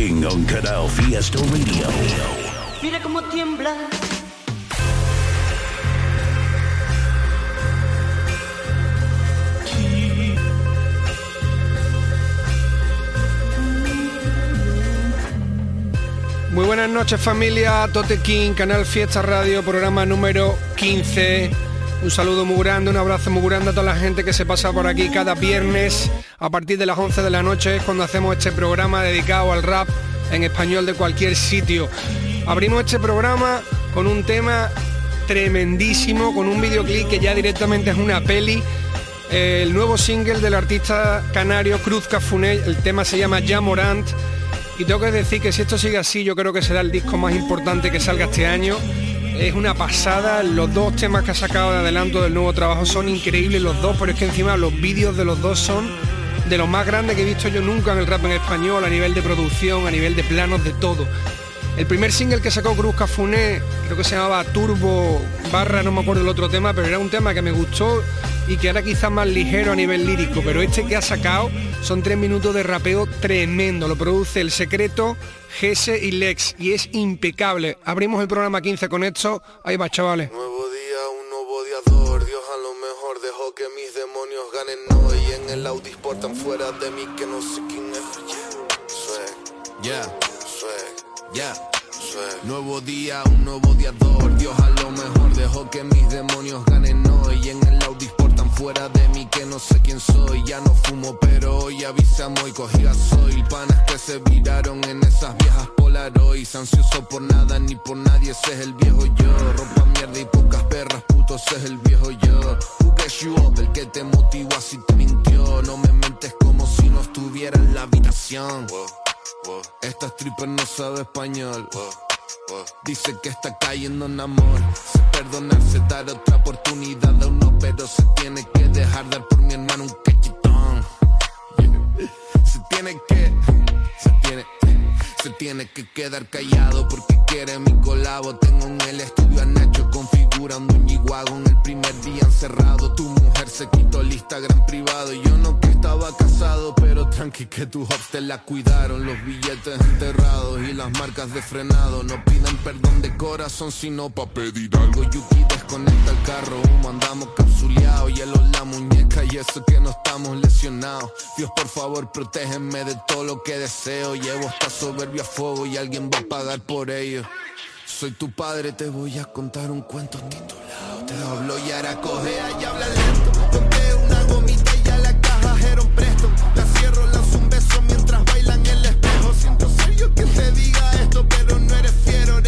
King on Canal Fiesta Radio. Mira cómo tiembla. Muy buenas noches familia, Tote King, Canal Fiesta Radio, programa número 15. Un saludo muy grande, un abrazo muy grande a toda la gente que se pasa por aquí cada viernes a partir de las 11 de la noche es cuando hacemos este programa dedicado al rap en español de cualquier sitio. Abrimos este programa con un tema tremendísimo, con un videoclip que ya directamente es una peli. El nuevo single del artista canario Cruz Cafuné, el tema se llama Ya Morant. Y tengo que decir que si esto sigue así, yo creo que será el disco más importante que salga este año. Es una pasada, los dos temas que ha sacado de adelanto del nuevo trabajo son increíbles los dos, pero es que encima los vídeos de los dos son de los más grandes que he visto yo nunca en el rap en español, a nivel de producción, a nivel de planos, de todo. El primer single que sacó Cruz Cafuné, creo que se llamaba Turbo barra, no me acuerdo el otro tema, pero era un tema que me gustó y que era quizás más ligero a nivel lírico, pero este que ha sacado son tres minutos de rapeo tremendo, lo produce El Secreto, Gese y Lex, y es impecable. Abrimos el programa 15 con esto, ahí va chavales. Nuevo día, un nuevo odiador. Dios a lo mejor dejó que mis demonios ganen. En el Audi portan fuera de mí que no sé quién es. Swag, Yeah. swag, Yeah. swag. Nuevo día, un nuevo odiador. Dios a lo mejor dejó que mis demonios ganen hoy. En el Audi fuera de mí que no sé quién soy. Ya no fumo, pero hoy avisamos y cogí soy Panas que se viraron en esas viejas Polaroids. Ansioso por nada ni por nadie, ese es el viejo yo. Ropa mierda y pocas perras, puto, ese es el viejo yo. Who gets you up? El que te motivó así te mintió. No me mentes como si no estuviera en la habitación. Wow, wow, Esta stripper no sabe español. wow. Dice que está cayendo en amor. Se perdonarse, dar otra oportunidad a uno, pero se tiene que dejar dar por mi hermano un cachetón. Se tiene que, se tiene, se tiene que quedar callado porque quiere mi colabo. Tengo en el estudio a configurando un en el primer día encerrado. Tu mujer se quitó el Instagram privado. Yo no que estaba casado, pero tranqui que tu hops te la cuidaron. Los billetes enterrados y las marcas de frenado. No piden perdón de corazón, sino pa' pedir algo. Yuki desconecta el carro, humo, andamos capsuleados. Hielo en la muñeca y eso que no estamos lesionados. Dios, por favor, protégeme de todo lo que deseo. Llevo esta soberbia a fuego y alguien va a pagar por ello. Soy tu padre, te voy a contar un cuento titulado. Te hablo y ahora cojea y habla lento. Ponte una gomita y a la caja Jeron presto. La cierro, lanzo un beso mientras bailan el espejo. Siento serio que te diga esto, pero no eres fiero.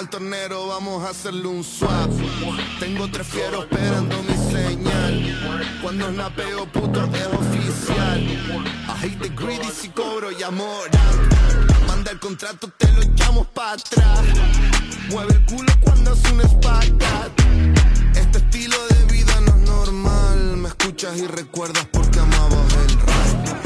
Al tornero, vamos a hacerle un swap. Tengo tres fieros esperando mi señal. Cuando snapeo, puto, es oficial. I hate the greedy si cobro y amor. Manda el contrato, te lo echamos para atrás. Mueve el culo cuando hace un espacat. Este estilo de vida no es normal. Me escuchas y recuerdas porque amabas el rap.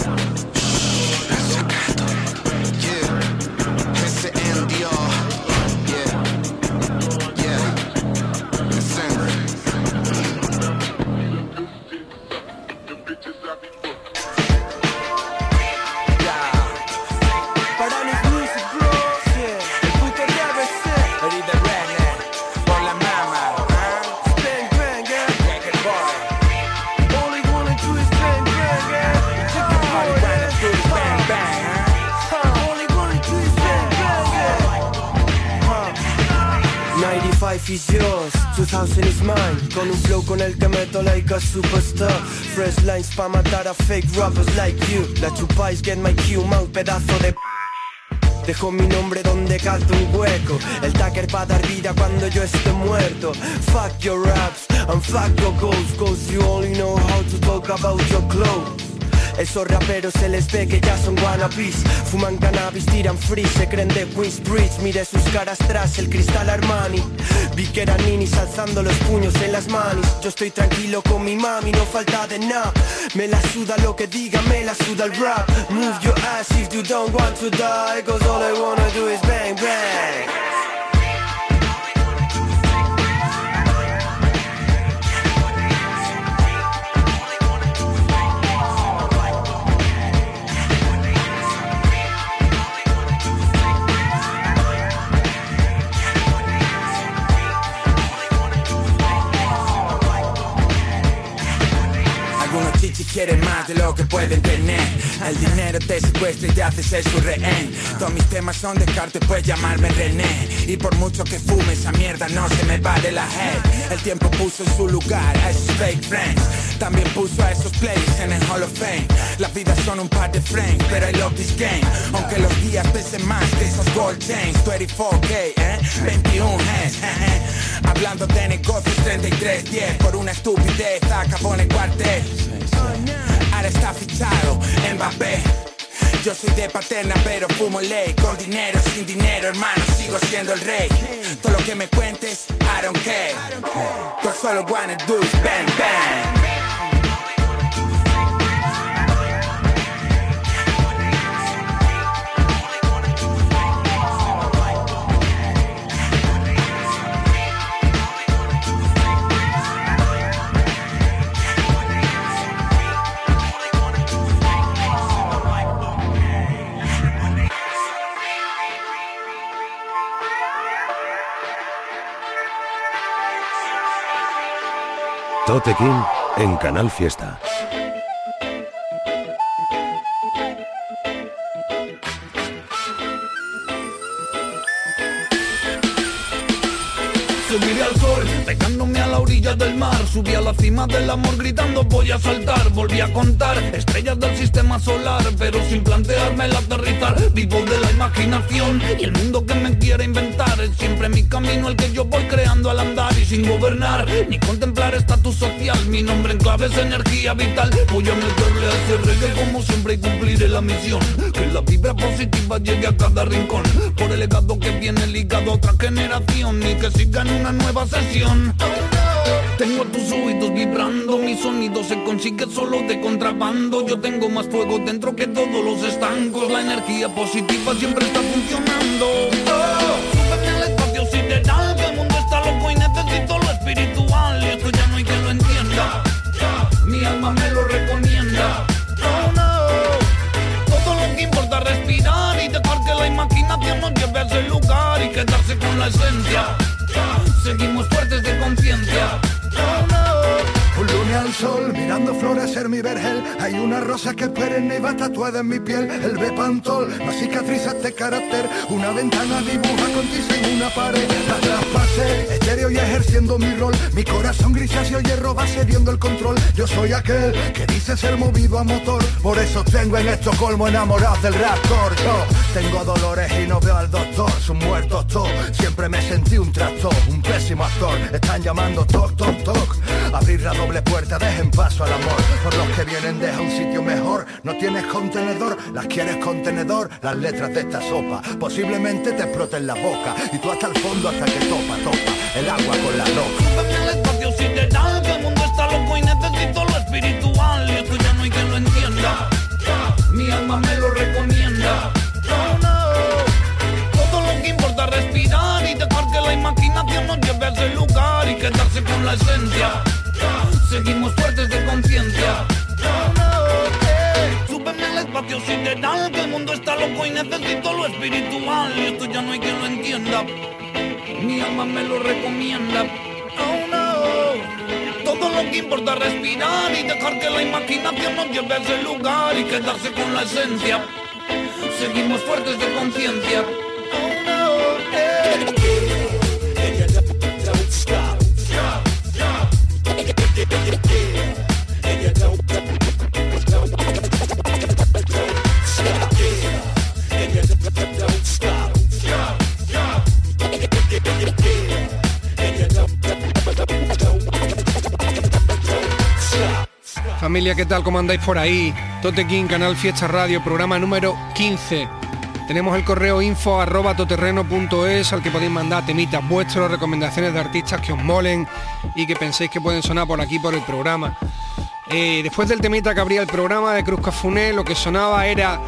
El que meto like a superstar. Fresh lines pa' matar a fake rappers like you. La chupáis, get my cue, un pedazo de... Dejo mi nombre donde calza un hueco. El tagger va dar vida cuando yo esté muerto. Fuck your raps and fuck your goals Cause you only know how to talk about your clothes esos raperos se les ve que ya son wannabes. Fuman cannabis, tiran free, se creen de Queensbridge Mire sus caras tras el cristal Armani. Vi que eran ninis alzando los puños en las manos Yo estoy tranquilo con mi mami, no falta de nada. Me la suda lo que diga, me la suda el rap. Move your ass if you don't want to die Cause all I wanna do is bang bang quieren más de lo que pueden tener El dinero te secuestra y te hace ser su rehén. Todos mis temas son de descarte, puedes llamarme René. Y por mucho que fume esa mierda no se me va de la head. El tiempo puso en su lugar a esos fake friends. También puso a esos players en el Hall of Fame. Las vidas son un par de frames, pero I love this game. Aunque los días pesen más que esos gold chains. 24K, eh, 21 hands, Hablando de negocios 3310 Por una estupidez acabó en el cuartel Está fichado Mbappé. Yo soy de paterna pero fumo ley Con dinero, sin dinero, hermano, sigo siendo el rey. Todo lo que me cuentes, I don't care. Yo solo wanna do bang bang Tote en Canal Fiesta. Subiré al sol, pegándome a la orilla del mar. Subí a la cima del amor gritando voy a saltar Volví a contar estrellas del sistema solar Pero sin plantearme el aterrizar. Vivo de la imaginación y el mundo que me quiere inventar Siempre mi camino el que yo voy creando al andar Y sin gobernar ni contemplar estatus social Mi nombre en clave es energía vital Voy a meterle a ese reggae como siempre y cumpliré la misión Que la vibra positiva llegue a cada rincón Por el legado que viene ligado a otra generación Y que sigan una nueva sesión. Tengo tus oídos vibrando, mi sonido se consigue solo de contrabando. Yo tengo más fuego dentro que todos los estancos. La energía positiva siempre está funcionando. Seguimos fuertes de conciencia. Sol, mirando florecer mi vergel. Hay una rosa que perenne y va tatuada en mi piel. El bepantol, no cicatrizas de carácter. Una ventana dibuja con tiza en una pared. La traspasé, estéreo y ejerciendo mi rol. Mi corazón grisáceo hierro va cediendo el control. Yo soy aquel que dice ser movido a motor. Por eso tengo en Estocolmo enamorado del raptor. Yo tengo dolores y no veo al doctor. Son muertos todos. Siempre me sentí un tractor, un pésimo actor. Están llamando toc, toc, toc. Abrir la doble puerta, dejen paso al amor. Por los que vienen, deja un sitio mejor. No tienes contenedor, las quieres contenedor. Las letras de esta sopa posiblemente te exploten la boca. Y tú hasta el fondo hasta que topa, topa. El agua con la roca. el espacio sideral, que el mundo está loco y necesito lo espiritual. Y esto ya no hay quien lo entienda. Mi alma me lo recomienda. No, no. Todo lo que importa es respirar y dejar que la imaginación nos lleve a ese lugar y quedarse con la esencia. Seguimos fuertes de conciencia. Súbeme al espacio sideral, que el mundo está loco y necesito lo espiritual. Y esto ya no hay quien lo entienda. Mi alma me lo recomienda. Oh no. Todo lo que importa es respirar y dejar que la imaginación nos lleve a ese lugar y quedarse con la esencia. Seguimos fuertes de conciencia. Familia, ¿qué tal? ¿Cómo andáis por ahí? Tote King, Canal Fiesta Radio, programa número 15. Tenemos el correo info arroba toterreno.es al que podéis mandar temitas vuestros, recomendaciones de artistas que os molen y que penséis que pueden sonar por aquí por el programa. Eh, después del temita que abría el programa de Cruz Cafuné, lo que sonaba era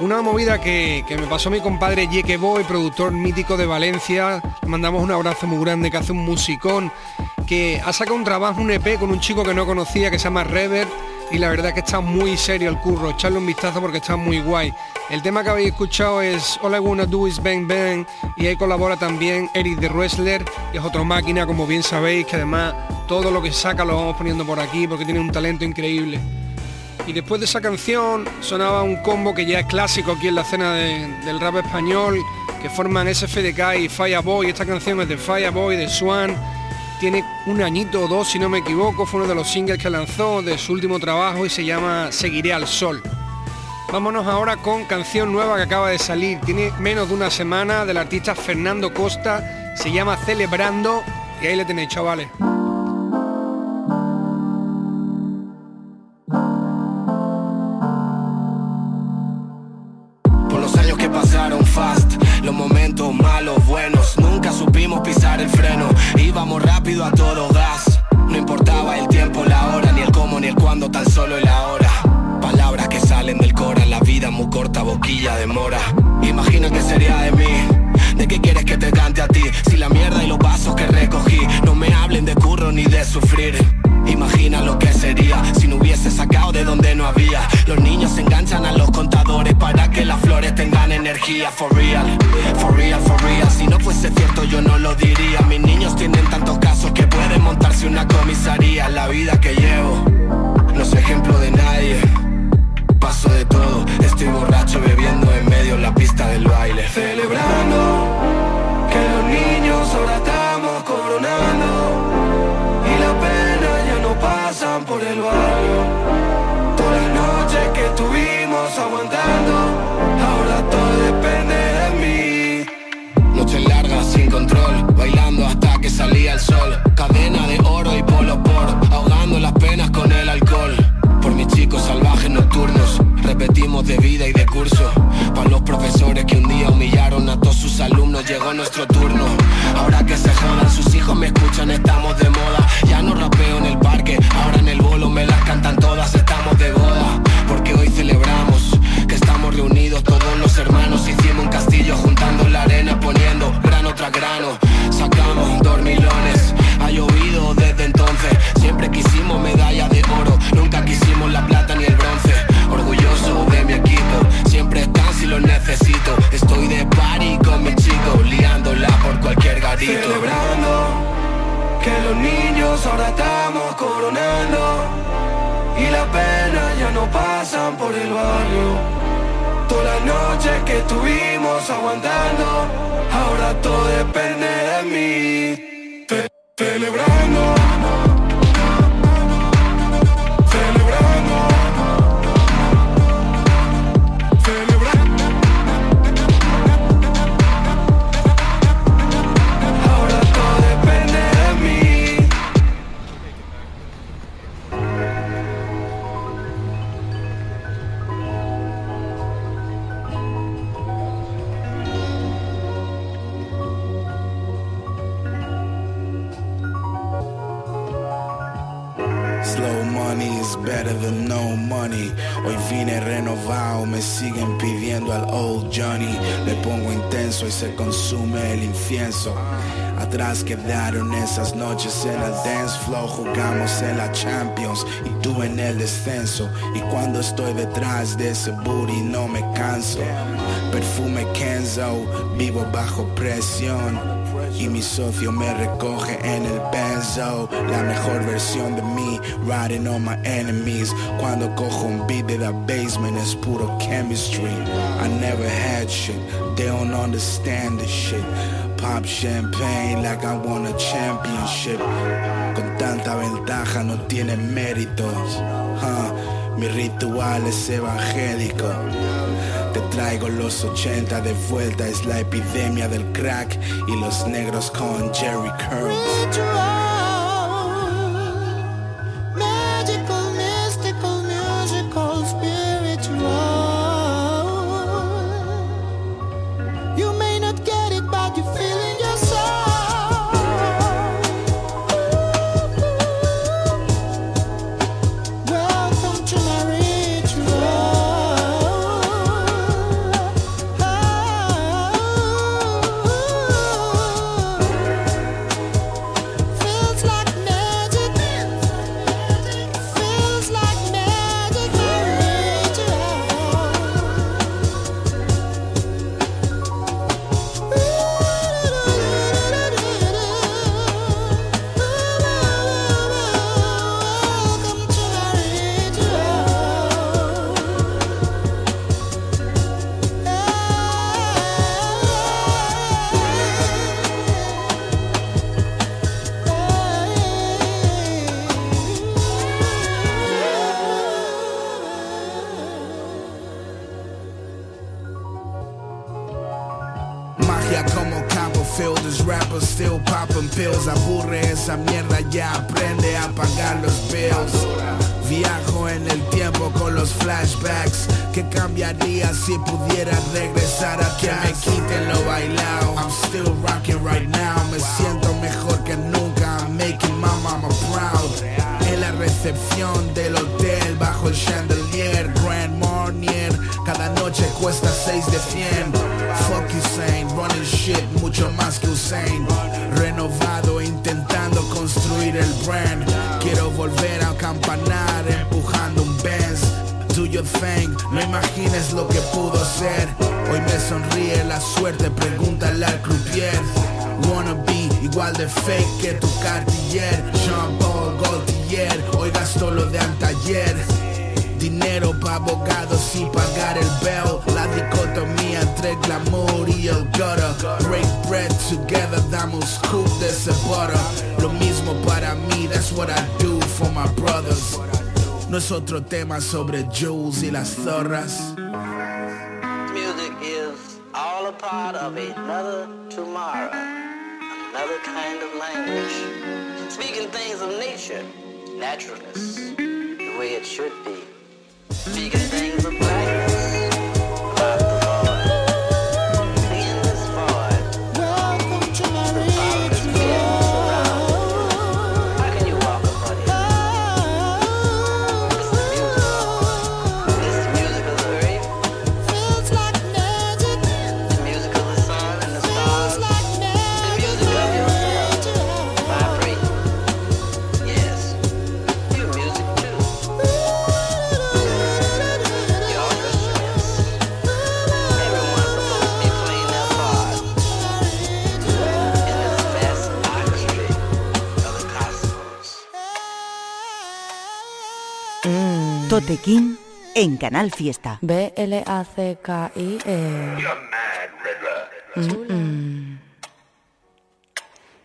una movida que, me pasó mi compadre Yeke Boy, productor mítico de Valencia. Le mandamos un abrazo muy grande que hace un musicón, que ha sacado un trabajo, un EP con un chico que no conocía que se llama Rever y la verdad que está muy serio el curro, echarle un vistazo porque está muy guay. El tema que habéis escuchado es All I Wanna Do Is Bang Bang y ahí colabora también Eric de Wrestler, que es otro máquina como bien sabéis, que además todo lo que saca lo vamos poniendo por aquí porque tiene un talento increíble. Y después de esa canción sonaba un combo que ya es clásico aquí en la escena del rap español, que forman SFDK y Fireboy. Esta canción es de Fireboy, de Swan. Tiene un añito o dos, si no me equivoco. Fue uno de los singles que lanzó de su último trabajo y se llama Seguiré al Sol. Vámonos ahora con canción nueva que acaba de salir. Tiene menos de una semana del artista Fernando Costa. Se llama Celebrando y ahí le tenéis, chavales. Por el barrio. Todas las noches que estuvimos aguantando, ahora todo depende de mí. Noche larga sin control, bailando hasta que salía el sol. Cadena de oro y polo por, ahogando las penas con el alcohol. Por mis chicos salvajes nocturnos, repetimos de vida y de curso. Para los profesores que un día humillaron a todos sus alumnos, llegó nuestro turno. Ahora que se jodan, sus hijos me escuchan, estamos de moda. Gatito. Celebrando que los niños ahora estamos coronando y la pena ya no pasan por el barrio. Todas las noches que estuvimos aguantando, ahora todo depende de mí. Celebrando. y se consume el incienso. Atrás quedaron esas noches en el dance flow, jugamos en la Champions y tú en el descenso. Y cuando estoy detrás de ese booty no me canso. Perfume Kenzo, vivo bajo presión y mi socio me recoge en el benzo. La mejor versión de mí, riding on my enemies. Cuando cojo un beat de the basement es puro chemistry. I never had shit, they don't understand the shit. Pop champagne like I won a championship. Con tanta ventaja no tiene méritos. Mi ritual es evangélico traigo los 80 de vuelta, es la epidemia del crack y los negros con Jerry Curl. Still popping pills. Aburre esa mierda, ya aprende a pagar los bills. Viajo en el tiempo con los flashbacks. Que cambiaría si pudiera regresar a que me quiten lo bailado I'm still rocking right now. Me siento mejor que nunca. I'm making my mama proud. En la recepción del hotel bajo el chandelier Grand Cada noche cuesta 6 de 100 Fuck Usain, running shit mucho más que Usain. Renovado intentando construir el brand. Quiero volver a campanar empujando un Benz. Do your thing, no imagines lo que pudo ser. Hoy me sonríe la suerte, pregúntale al croupier. Wanna be igual de fake que tu Cartier. Jean Paul Gaultier, hoy gasto lo de antayer Dinero pa' abogados y pagar el La dicotomía entre glamour y el gutter. Break bread together, damos de ese butter. Lo mismo para mí, that's what I do for my brothers. No es otro tema sobre y las zorras. Music is all a part of another tomorrow, another kind of language. Speaking things of nature, naturalness, the way it should be. Biggest thing for black. Totequín en Canal Fiesta. B-L-A-C-K-I-E. Mm-mm.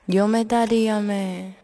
Yo me daría me.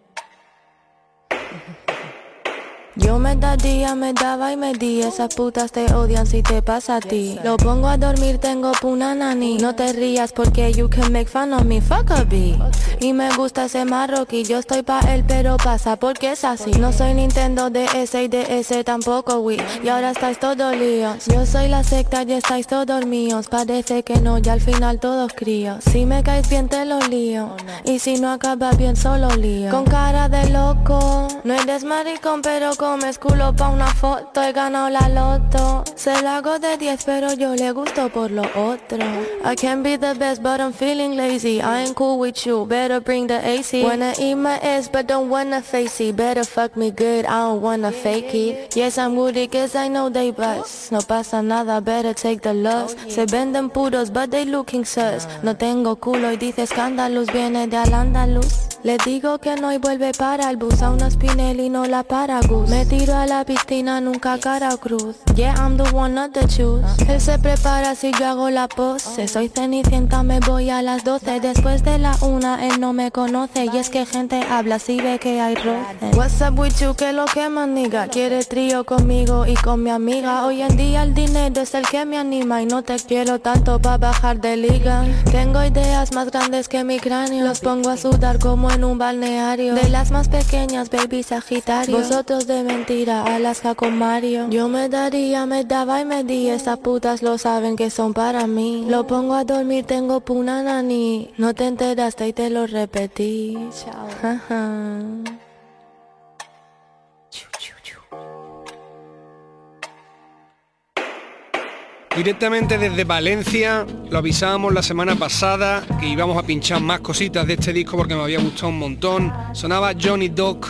Yo me daría, me daba y me di. Esas putas te odian si te pasa a ti. Lo pongo a dormir, tengo punanani No te rías porque you can make fun of me. Fuck a bee. Y me gusta ese marroquí Yo estoy pa' él pero pasa porque es así. No soy Nintendo DS y DS tampoco Wii. Y ahora estáis todos líos. Yo soy la secta y estáis todos míos. Parece que no, ya al final todos críos. Si me caes bien te lo lío. Y si no acabas bien solo lío. Con cara de loco. No eres maricón pero comes culo pa' una foto He ganado la loto. Se la hago de 10 pero yo le gusto por lo otro. I can be the best but I'm feeling lazy. I ain't cool with you, better bring the AC Wanna eat my ass but don't wanna face it. Better fuck me good, I don't wanna fake it. Yes I'm woody cause I know they bust. No pasa nada, better take the loss. Se venden puros but they looking sus. No tengo culo y dice escándalos Viene de al andaluz le digo que no y vuelve para el bus. A una Spinelli no la para Gus Me tiro a la piscina nunca cara o cruz Yeah, I'm the one not the choose. Él se prepara si yo hago la pose. Soy cenicienta, me voy a las 12 Después de la una él no me conoce. Y es que gente habla si ve que hay roce. What's up with you, que lo que maniga Quiere trío conmigo y con mi amiga. Hoy en día el dinero es el que me anima Y no te quiero tanto pa' bajar de liga. Tengo ideas más grandes que mi cráneo. Los pongo a sudar como en un balneario. De las más pequeñas, baby sagitario. Vosotros de mentira, Alaska con Mario. Yo me daría, me daba y me di. Esas putas lo saben que son para mí. Lo pongo a dormir, tengo punanani No te enteraste y te lo repetí. Chao. Directamente desde Valencia, lo avisábamos la semana pasada que íbamos a pinchar más cositas de este disco porque me había gustado un montón. Sonaba Johnny Doc,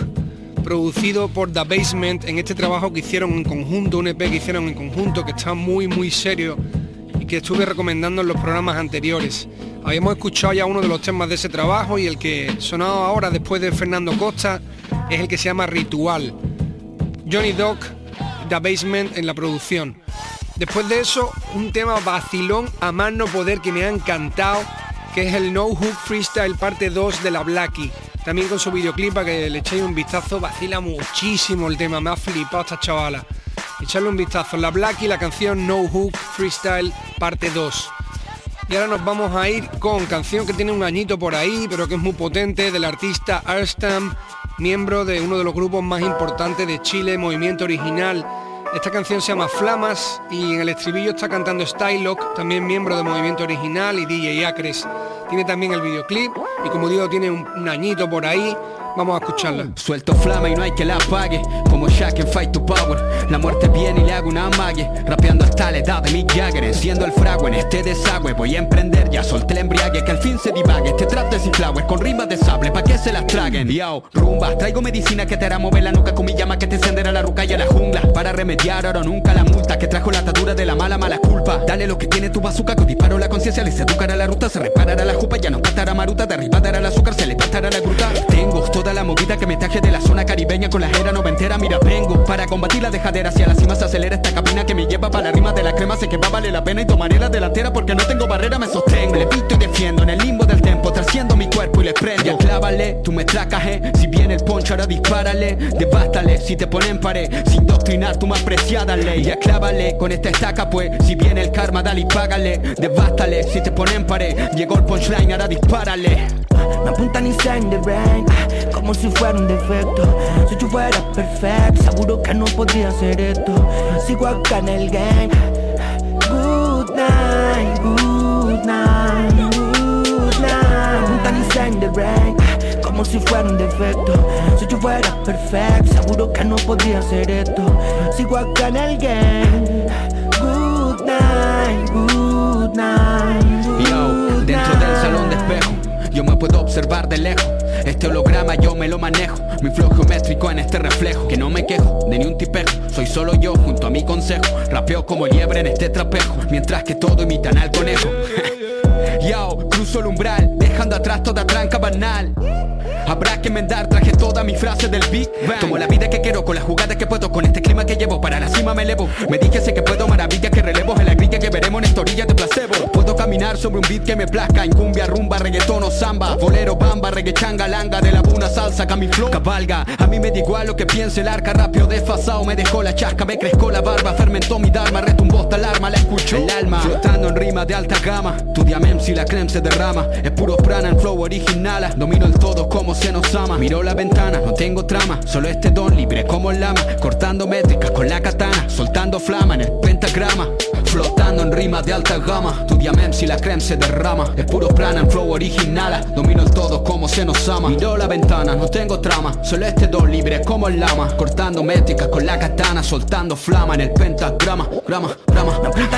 producido por The Basement en este trabajo que hicieron en conjunto, un EP que hicieron en conjunto que está muy muy serio y que estuve recomendando en los programas anteriores. Habíamos escuchado ya uno de los temas de ese trabajo y el que sonaba ahora después de Fernando Costa es el que se llama Ritual. Johnny Doc, The Basement en la producción. Después de eso, un tema vacilón a más no poder que me ha encantado, que es el No Hook Freestyle parte 2 de la Blackie. También con su videoclip para que le echéis un vistazo, vacila muchísimo el tema, me ha flipado esta chavala. Echarle un vistazo, la Blackie, la canción No Hook Freestyle parte 2. Y ahora nos vamos a ir con canción que tiene un añito por ahí, pero que es muy potente, del artista Arstam, miembro de uno de los grupos más importantes de Chile, Movimiento Original. Esta canción se llama Flamas y en el estribillo está cantando Stylock, también miembro de Movimiento Original y DJ Acres. Tiene también el videoclip y como digo tiene un añito por ahí Vamos a escucharla. Suelto flama y no hay que la apague. Como Shaq en Fight to Power. La muerte viene y le hago una amague. Rapeando hasta la edad de mi Jagger. Enciendo el frago en este desagüe. Voy a emprender, ya solté el embriague. Que al fin se divague. Este trap de flower con rimas de sable. Pa' que se las traguen. Yo, rumba. Traigo medicina que te hará mover la nuca con mi llama que te encenderá la ruca y a la jungla. Para remediar ahora nunca la multa. Que trajo la atadura de la mala, mala culpa. Dale lo que tiene tu bazooka. Que disparo la conciencia. Le educará la ruta. Se reparará la jupa. Ya no patará maruta. Derribará el azúcar. Se le pasará la gruta. Tengo Toda la movida que me traje de la zona caribeña con la jera noventera, mira, vengo para combatir la dejadera. Hacia la cima se acelera esta cabina que me lleva para la rima de la crema. Sé que va vale la pena y tomaré la delantera porque no tengo barrera, me sostengo. Le visto y defiendo en el limbo del tempo, trasciendo mi cuerpo y le prendo. Ya clávale, tú me tracas, eh. Si viene el poncho, ahora dispárale. Devástale si te ponen pared, sin doctrinar tu más preciada ley. Ya clávale con esta estaca, pues. Si viene el karma, dale y págale. Devástale si te ponen pared. Llegó el punchline, ahora dispárale. Me apuntan y de rain Como si fuera un defecto. Si yo fuera perfecto Seguro que no podría hacer esto. Sigo acá en el game. Good night, good night, good night. Apuntan y de rain como si fuera un defecto. Si yo fuera perfecto Seguro que no podría hacer esto. Sigo acá en el game. Good night, good night, yo me puedo observar de lejos. Este holograma yo me lo manejo. Mi flow geométrico en este reflejo. Que no me quejo de ni un tipejo. Soy solo yo junto a mi consejo. Rapeo como liebre en este trapejo. Mientras que todo imitan al conejo. Cruzo el umbral, dejando atrás toda tranca banal. Habrá que enmendar, traje toda mi frase del beat Tomo la vida que quiero con las jugadas que puedo Con este clima que llevo, para la cima me elevo. Me dije sé que puedo, maravilla que relevo En la grilla que veremos en esta orilla de placebo. Puedo caminar sobre un beat que me plazca En cumbia, rumba, reggaetón o samba. Bolero, bamba, reggae, changa, langa De la buna, salsa, flow cabalga A mí me da igual lo que piense el arca Rápido desfasado, me dejó la chasca Me crezco la barba, fermentó mi dharma Retumbó esta alarma, la escucho El alma, flotando en rima de alta gama Tu diamem si la creme se derrama. Es puro prana en flow original. Domino el todo como se nos ama. Miro la ventana, no tengo trama. Solo este don libre como el lama. Cortando métricas con la katana. Soltando flama en el pentagrama. Flotando en rimas de alta gama. Tu diamem si la creme se derrama. Es puro prana en flow original. Domino el todo como se nos ama. Miro la ventana, no tengo trama. Solo este don libre como el lama. Cortando métricas con la katana. Soltando flama en el pentagrama. Grama, grama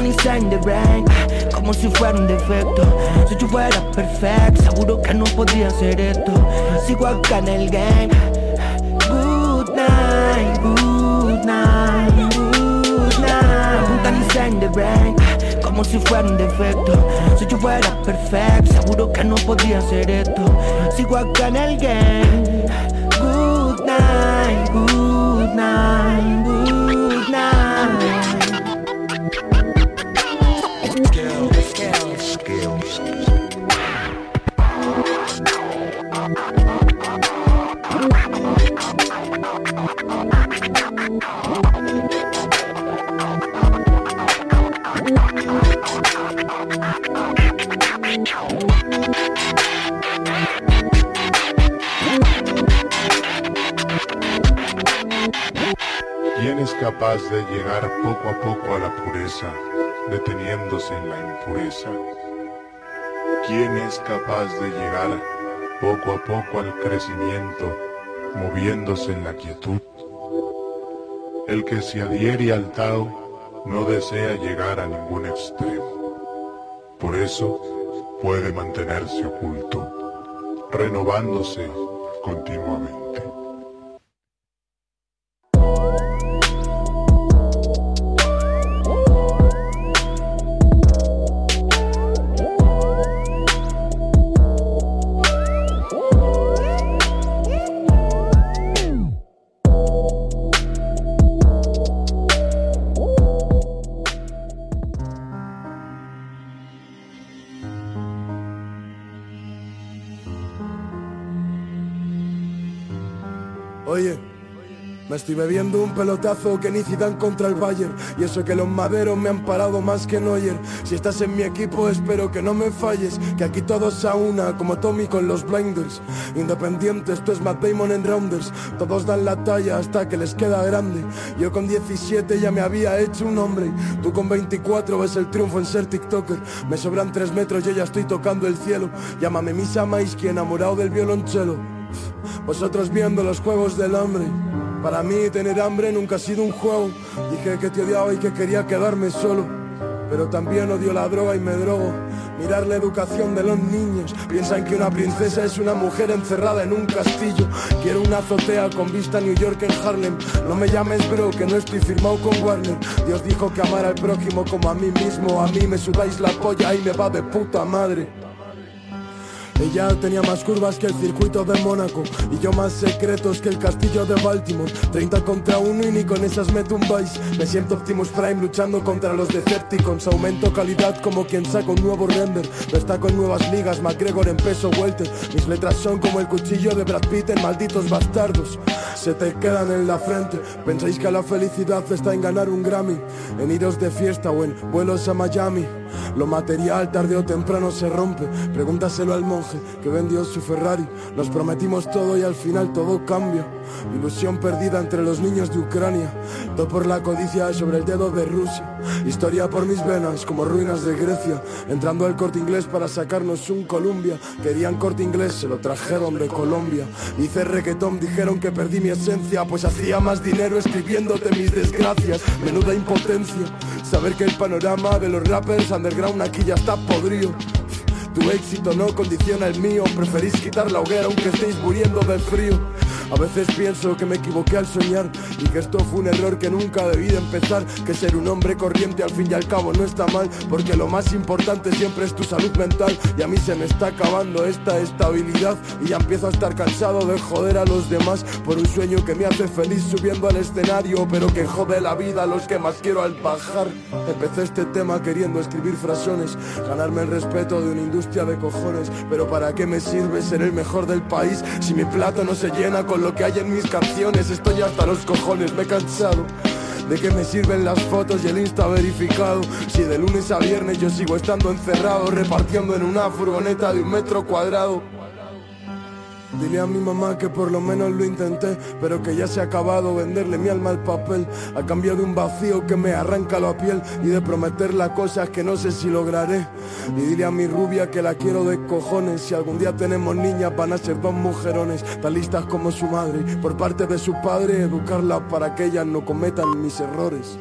y salen de rain Como si fuera un defecto Si yo fuera perfecto Seguro que no podría hacer esto sigo acá en el game. Good night, good night, good night. Apuntan y salen de brain, como si fuera un defecto. Si yo fuera perfecto, seguro que no podría hacer esto. Sigo acá en el game. Good night, good night, good night. Capaz de llegar poco a poco a la pureza, deteniéndose en la impureza? ¿Quién es capaz de llegar poco a poco al crecimiento, moviéndose en la quietud? El que se adhiere al Tao no desea llegar a ningún extremo. Por eso puede mantenerse oculto, renovándose continuamente. Estoy bebiendo un pelotazo que ni Zidane contra el Bayern. Y eso que los maderos me han parado más que Neuer. Si estás en mi equipo espero que no me falles. Que aquí todos a una como Tommy con los blinders. Independiente, esto es Matt Damon en Rounders. Todos dan la talla hasta que les queda grande. Yo con 17 ya me había hecho un hombre. Tú con 24 ves el triunfo en ser TikToker. Me sobran 3 metros y ya estoy tocando el cielo. Llámame Misa que enamorado del violonchelo. Vosotros viendo los juegos del hambre para mí tener hambre nunca ha sido un juego. Dije que te odiaba y que quería quedarme solo. Pero también odio la droga y me drogo. Mirar la educación de los niños. Piensan que una princesa es una mujer encerrada en un castillo. Quiero una azotea con vista a New York en Harlem. No me llames bro, que no estoy firmado con Warner. Dios dijo que amar al prójimo como a mí mismo. A mí me sudáis la polla y me va de puta madre. Ella tenía más curvas que el circuito de Mónaco. Y yo más secretos que el castillo de Baltimore. 30 contra uno y ni con esas un vice Me siento Optimus Prime luchando contra los Decepticons. Aumento calidad como quien saca un nuevo render. Destaco en nuevas ligas, McGregor en peso welter. Mis letras son como el cuchillo de Brad Pitt en Malditos Bastardos. Se te quedan en la frente. Pensáis que la felicidad está en ganar un Grammy. En iros de fiesta o en vuelos a Miami. Lo material tarde o temprano se rompe. Pregúntaselo al monje que vendió su Ferrari. Nos prometimos todo y al final todo cambia. Ilusión perdida entre los niños de Ucrania. Todo por la codicia sobre el dedo de Rusia. Historia por mis venas como ruinas de Grecia. Entrando al corte inglés para sacarnos un Columbia. Querían corte inglés, se lo trajeron de Colombia. Hice reggaetón, dijeron que perdí mi esencia. Pues hacía más dinero escribiéndote mis desgracias. Menuda impotencia. Saber que el panorama de los rappers underground aquí ya está podrido. Tu éxito no condiciona el mío, preferís quitar la hoguera aunque estéis muriendo de frío. A veces pienso que me equivoqué al soñar y que esto fue un error que nunca debí de empezar. Que ser un hombre corriente al fin y al cabo no está mal, porque lo más importante siempre es tu salud mental. Y a mí se me está acabando esta estabilidad y ya empiezo a estar cansado de joder a los demás por un sueño que me hace feliz subiendo al escenario, pero que jode la vida a los que más quiero al bajar. Empecé este tema queriendo escribir frasones, ganarme el respeto de una industria de cojones, pero ¿para qué me sirve ser el mejor del país si mi plato no se llena con lo que hay en mis canciones. Estoy hasta los cojones, me he cansado. ¿De qué me sirven las fotos y el Insta verificado? Si de lunes a viernes yo sigo estando encerrado, repartiendo en una furgoneta de un metro cuadrado. Dile a mi mamá que por lo menos lo intenté, pero que ya se ha acabado venderle mi alma al papel, a cambio de un vacío que me arranca la piel y de prometerle cosas que no sé si lograré. Y dile a mi rubia que la quiero de cojones, si algún día tenemos niñas van a ser dos mujerones, tan listas como su madre, por parte de su padre, educarla para que ellas no cometan mis errores.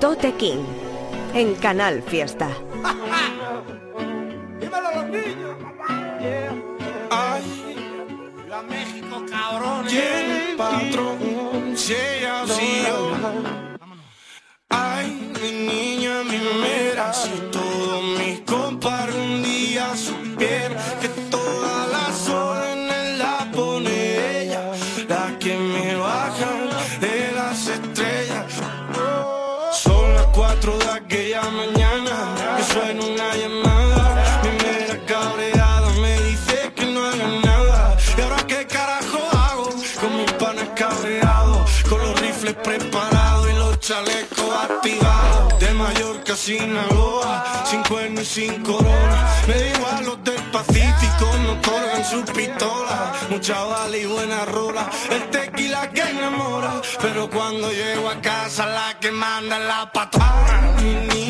Tote King, en Canal Fiesta. Dímelo los niños. Ay, la México, cabrón. Y el patrón, si ella ha. Ay, mi niña, mi mera, si chalecos activados. De Mallorca a Sinaloa, sin cuerno y sin corona. Me da igual los del Pacífico, no otorgan sus pistolas. Mucha bala y buena rola, el tequila que enamora. Pero cuando llego a casa, la que manda la patrona.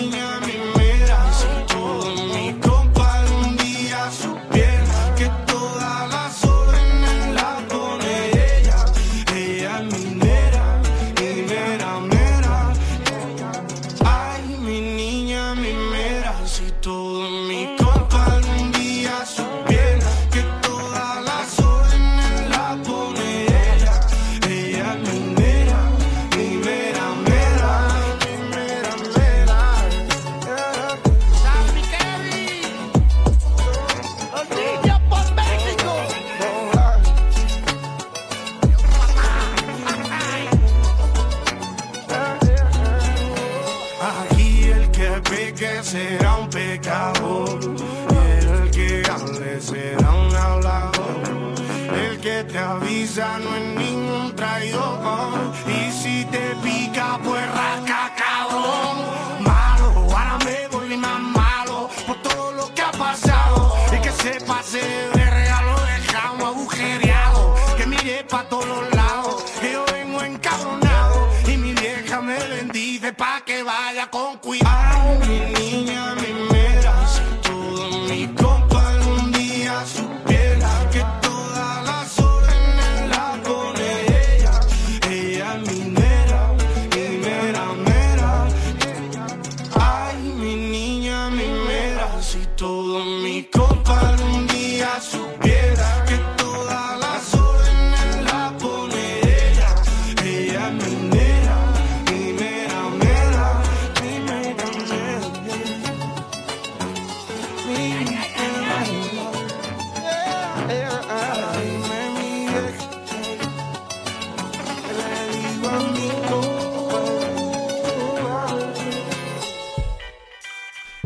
Avisa no es ningún traidor. Y si te pica, pues rasca, cabrón. Malo, ahora me voy más malo por todo lo que ha pasado. Y que se pase de verga, lo dejamos agujereado. Que mire pa' todos lados, que yo vengo encabronado. Y mi vieja me bendice pa' que vaya con cuidado.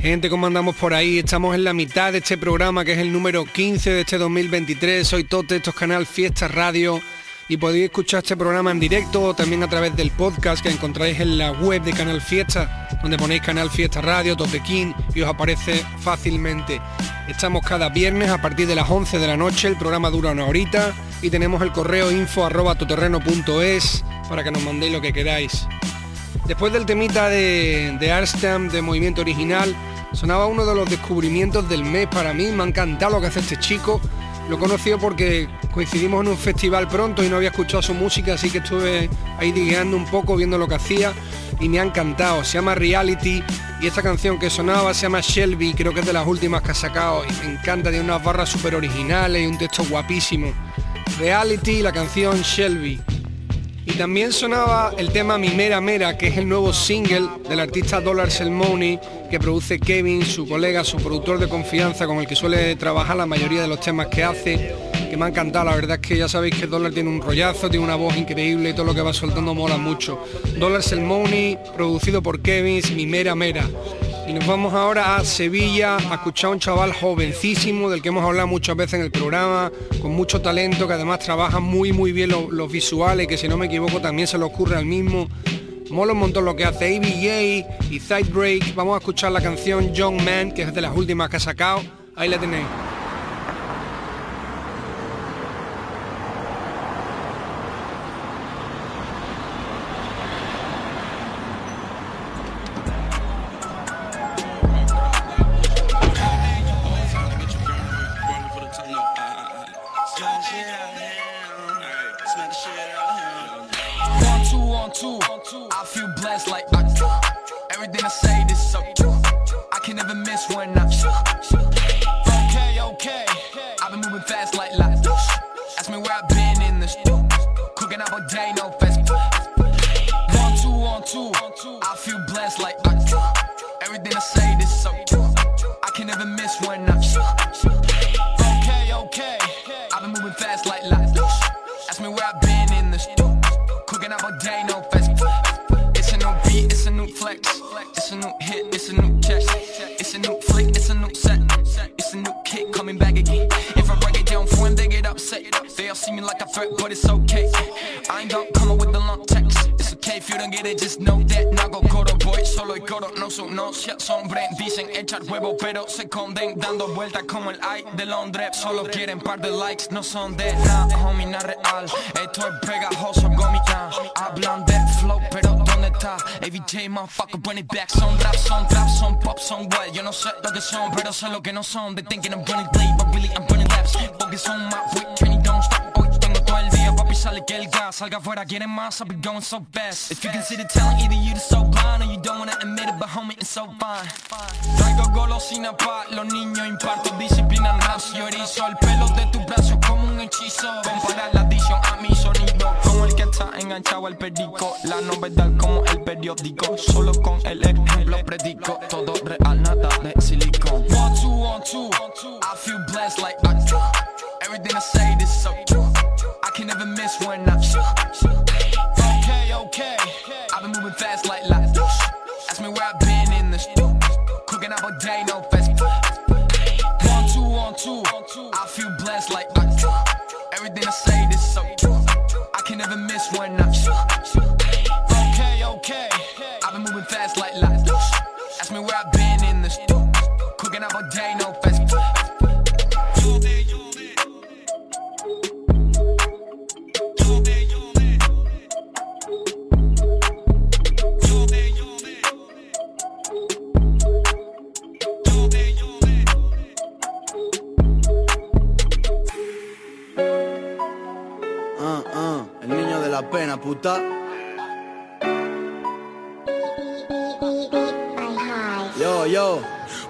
Gente, ¿cómo andamos por ahí? Estamos en la mitad de este programa que es el número 15 de este 2023. Soy Tote, esto es Canal Fiesta Radio y podéis escuchar este programa en directo o también a través del podcast que encontráis en la web de Canal Fiesta, donde ponéis Canal Fiesta Radio, Tote King y os aparece fácilmente. Estamos cada viernes a partir de las 11 de la noche, el programa dura una horita y tenemos el correo info arroba toterreno.es para que nos mandéis lo que queráis. Después del temita de, de Arstam, de Movimiento Original, sonaba uno de los descubrimientos del mes para mí. Me ha encantado lo que hace este chico. Lo he conocido porque coincidimos en un festival pronto y no había escuchado su música, así que estuve ahí digueando un poco, viendo lo que hacía y me ha encantado. Se llama Reality y esta canción que sonaba se llama Shelby, creo que es de las últimas que ha sacado y me encanta, tiene unas barras súper originales y un texto guapísimo. Reality, la canción Shelby. Y también sonaba el tema Mi Mera Mera, que es el nuevo single del artista Dollar Money que produce Kevin, su colega, su productor de confianza, con el que suele trabajar la mayoría de los temas que hace, que me ha encantado. La verdad es que ya sabéis que Dollar tiene un rollazo, tiene una voz increíble y todo lo que va soltando mola mucho. Dollar Money producido por Kevin, Mi Mera Mera. Y nos vamos ahora a Sevilla a escuchar a un chaval jovencísimo del que hemos hablado muchas veces en el programa, con mucho talento, que además trabaja muy muy bien los, los visuales, que si no me equivoco también se le ocurre al mismo. Mola un montón lo que hace ABJ y Side Break. Vamos a escuchar la canción Young Man, que es de las últimas que ha sacado. Ahí la tenéis. They all see me like a threat, but it's okay. I ain't gonna come with the long text It's okay if you don't get it, just know that. No hago coro, boy, solo el coro. No son no, si hombre Dicen echar huevo, pero se esconden Dando vueltas como el ay de Londres. Solo quieren par de likes, no son de nada Homie, nada real. Esto es pegajoso, gomi ah. Hablan de flow, pero ¿dónde está? AVJ, motherfucker, bring it back. Son rap, son trap, son pop, son well Yo no sé lo que son, pero sé lo que no son. They thinking I'm running late, but really I'm running laps Porque son más weak, sale que el gas Salga afuera, quieren más, I'll be going so fast. If you the talent, either you just so blind Or you don't wanna admit it, but homie, it's so fine. Traigo golosina pa' los niños Imparto disciplina y orizo El pelo de tu brazo como un hechizo. Compara la adición a mi sonido Como el que está enganchado al perico. La novedad como el periódico Solo con el ejemplo predico. Todo real, nada de silicón. One, two, one, two. I feel blessed like I Everything I say this so I can never miss when I Okay, okay. I've been moving fast like light Ask me where I've been in this Cooking up a day, no fast One, two, two on two. I feel blessed like I Everything I say this so I can never miss when I la pena, puta. Yo, yo.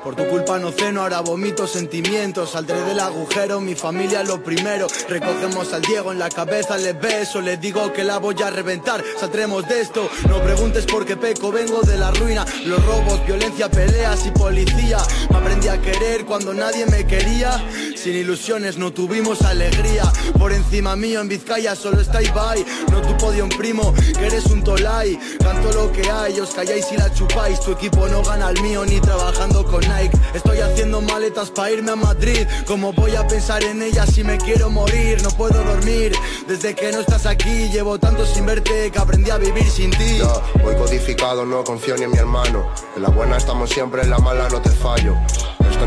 Por tu culpa no ceno, ahora vomito sentimientos. Saldré del agujero, mi familia lo primero. Recogemos al Diego en la cabeza, le beso, le digo que la voy a reventar. Saldremos de esto, no preguntes por qué peco, vengo de la ruina. Los robos, violencia, peleas y policía. Me aprendí a querer cuando nadie me quería. Sin ilusiones no tuvimos alegría. Por encima mío en Vizcaya solo está Ibai. No tu podium primo, que eres un tolai. Canto lo que hay, os calláis y la chupáis. Tu equipo no gana al mío ni trabajando con Nike. Estoy haciendo maletas para irme a Madrid. ¿Cómo voy a pensar en ella si me quiero morir? No puedo dormir. Desde que no estás aquí, llevo tanto sin verte que aprendí a vivir sin ti. Ya, voy codificado, no confío ni en mi hermano. En la buena estamos siempre, en la mala no te fallo.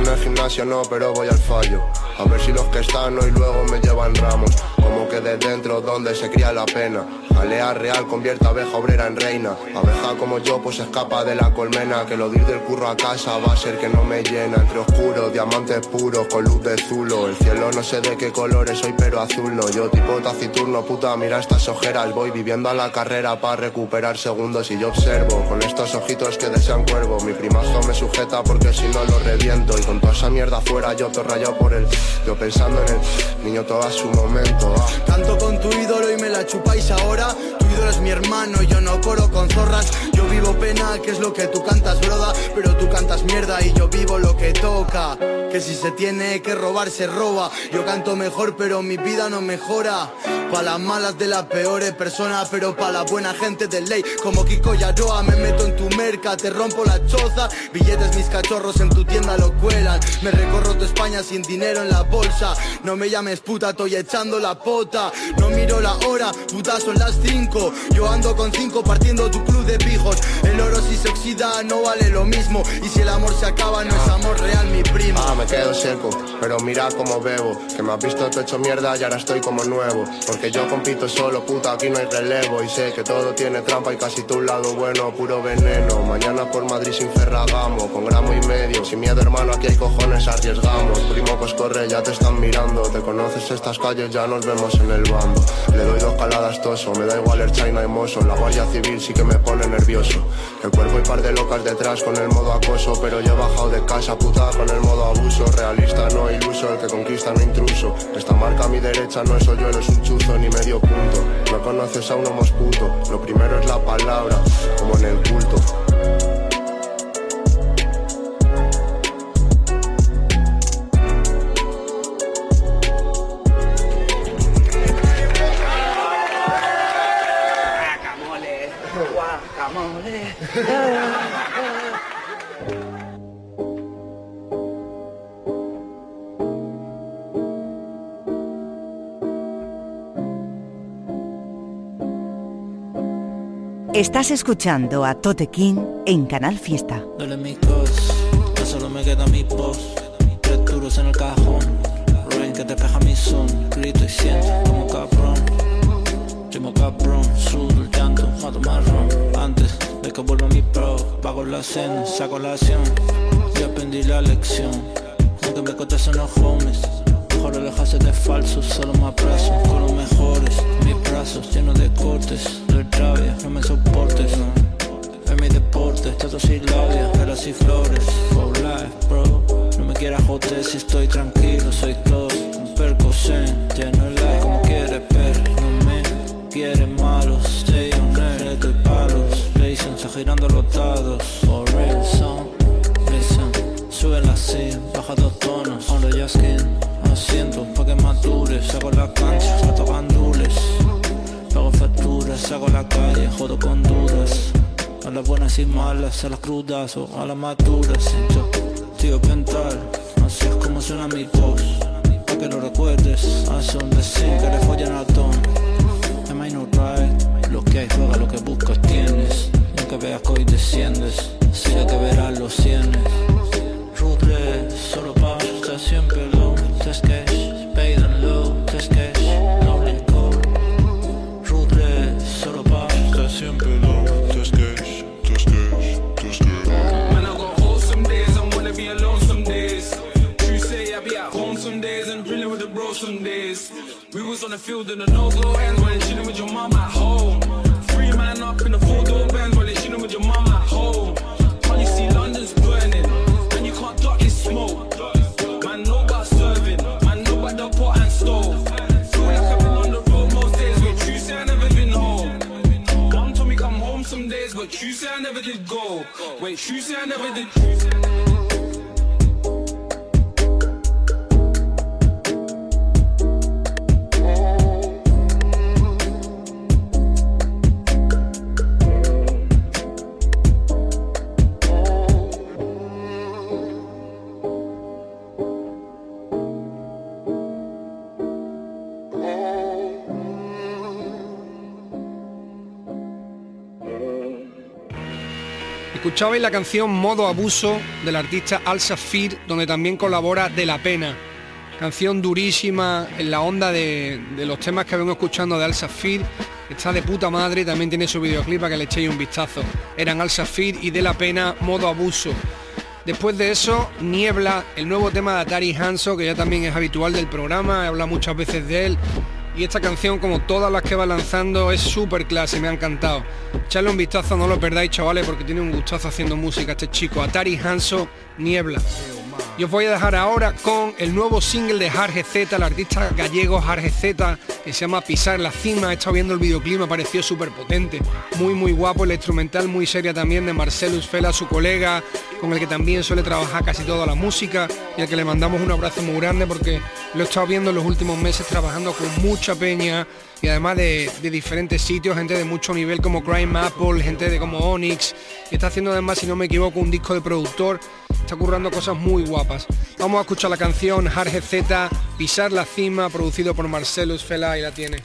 No es gimnasio, no, pero voy al fallo. A ver si los que están hoy luego me llevan ramos. Como que de dentro donde se cría la pena. Jalea real convierte abeja obrera en reina. Abeja como yo, pues escapa de la colmena. Que lo de ir del curro a casa va a ser que no me llena. Entre oscuros, diamantes puros, con luz de zulo. El cielo no sé de qué colores soy, pero azul no. Yo tipo taciturno, puta, mira estas ojeras. Voy viviendo a la carrera para recuperar segundos. Y yo observo con estos ojitos que desean cuervo. Mi primazo me sujeta porque si no lo reviento. Y con toda esa mierda afuera, yo te rayo por el. Yo pensando en el niño todo a su momento. ah. Canto con tu ídolo y me la chupáis ahora. Tu ídolo es mi hermano, yo no coro con zorras. Yo vivo pena, que es lo que tú cantas, broda. Pero tú cantas mierda y yo vivo lo que toca. Que si se tiene que robar, se roba. Yo canto mejor, pero mi vida no mejora. Pa' las malas de las peores personas, pero pa' la buena gente de ley. Como Kiko Yaroa, me meto en tu merca, te rompo la choza. Billetes, mis cachorros en tu tienda lo Me recorro tu España sin dinero en la bolsa. No me llames puta, estoy echando la pota. No miro la hora, puta, son las cinco. Yo ando con cinco partiendo tu club de pijos. El oro si se oxida no vale lo mismo. Y si el amor se acaba, no es amor real, mi primo. Ah, me quedo seco, pero mira cómo bebo. Que me has visto te hecho mierda y ahora estoy como nuevo. Porque yo compito solo, puta, aquí no hay relevo. Y sé que todo tiene trampa y casi tu lado bueno, puro veneno. Mañana por Madrid sin Ferragamo, con gramo y medio. Sin miedo, hermano, hay cojones, arriesgamos. Primo, pues corre, ya te están mirando. Te conoces estas calles, ya nos vemos en el bando. Le doy dos caladas toso, me da igual el China y mozo. La Guardia Civil sí que me pone nervioso. El cuerpo y par de locas detrás con el modo acoso. Pero yo he bajado de casa, puta, con el modo abuso. Realista, no iluso, el que conquista, no intruso. Esta marca a mi derecha no es hoyuelo, es un chuzo ni medio punto. No conoces a un homo puto. Lo primero es la palabra, como en el culto. Estás escuchando a Tote King en Canal Fiesta. Duele mi cos, ya solo me queda mi voz. Tres duros en el cajón, rain que despeja mi son. Grito y siento Que vuelva mi pro, pago la cena, saco la acción. Ya aprendí la lección, aunque me contestan los homies. Mejor alejarse de falsos, solo me abrazo con los mejores. Mis brazos llenos de cortes, de rabia, no me soportes. Es mi deporte, trato sin labia, velas y flores. For life, bro. No me quieras joder si estoy tranquilo, soy close. Un percocet, lleno el like como quieres, pero no me quiere girando los dados. For real, son. Listen, sube la C, baja dos tonos. On the skin, asiento pa' que madures. Saco la cancha, gato gandules. Pago facturas, saco la calle, jodo con dudas. A las buenas y malas, a las crudas o a las maduras. Yo, tío mental, Así es como suena mi voz Pa' que lo recuerdes Haz un decir que le follan al ton Am I no right? Lo que hay juega, lo que buscas tienes Aunque veas que hoy desciendes Sé que verás los cienes Ruthless, solo paso, está siempre low Test cash, paid and low Test cash, no licor Ruthless, solo paso, está siempre low I got some days, I wanna be alone some days. True say I be at home some days and drilling with the bros some days. We was on the field in the no-go ends you chilling with your mom at home. Three man up in the four-door you chilling with your mom at home. Can't you see London's burning? And you can't duck this smoke. Man, know about serving. Man, know about the pot and stove. Feel like I've been on the road most days, but true say I never been home. Mom told me come home some days, but you say I never did go. Wait, true say I never did. Escuchabais la canción Modo Abuso del artista Al Safir, donde también colabora De La Pena. Canción durísima en la onda de, los temas que vengo escuchando de Al Safir. Está de puta madre también tiene su videoclip para que le echéis un vistazo. Eran Al Safir y De La Pena Modo Abuso. Después de eso, Niebla, el nuevo tema de Atari Hanso, que ya también es habitual del programa, he hablado muchas veces de él. Y esta canción, como todas las que va lanzando, es súper clase, me ha encantado. Echadle un vistazo, no lo perdáis, chavales, porque tiene un gustazo haciendo música este chico. Atari Hanso, Niebla. Y os voy a dejar ahora con el nuevo single de Jarge Z, el artista gallego Jarge Z, que se llama Pisar la cima. He estado viendo el videoclip, me pareció súper potente. Muy, muy guapo, la instrumental muy seria también de Marcelus Fela, su colega, con el que también suele trabajar casi toda la música y al que le mandamos un abrazo muy grande porque lo he estado viendo en los últimos meses trabajando con mucha peña y además de, diferentes sitios, gente de mucho nivel como Crime Apple, gente de como Onyx, está haciendo además, si no me equivoco, un disco de productor, está currando cosas muy guapas. Vamos a escuchar la canción Jarge Z, Pisar la cima, producido por Marcelus Fela y la tiene.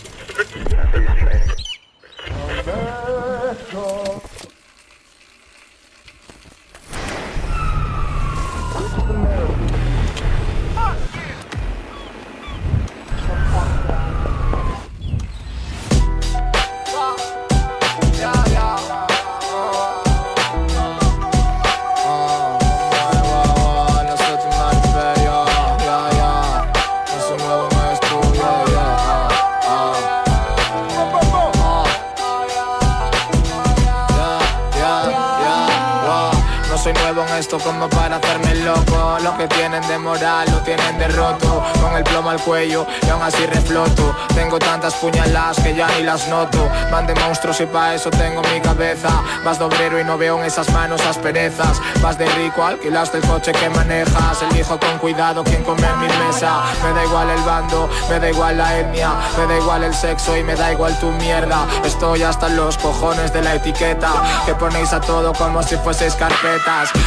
Soy nuevo en esto como para hacerme loco. Lo que tienen de moral lo tienen de roto. Con el plomo al cuello y aún así refloto. Tengo tantas puñaladas que ya ni las noto. Van de monstruos y pa' eso tengo mi cabeza. Vas de obrero y no veo en esas manos asperezas. Vas de rico, alquilaste el coche que manejas. Elijo con cuidado quién come en mi mesa. Me da igual el bando, me da igual la etnia. Me da igual el sexo y me da igual tu mierda. Estoy hasta los cojones de la etiqueta. Que ponéis a todo como si fueseis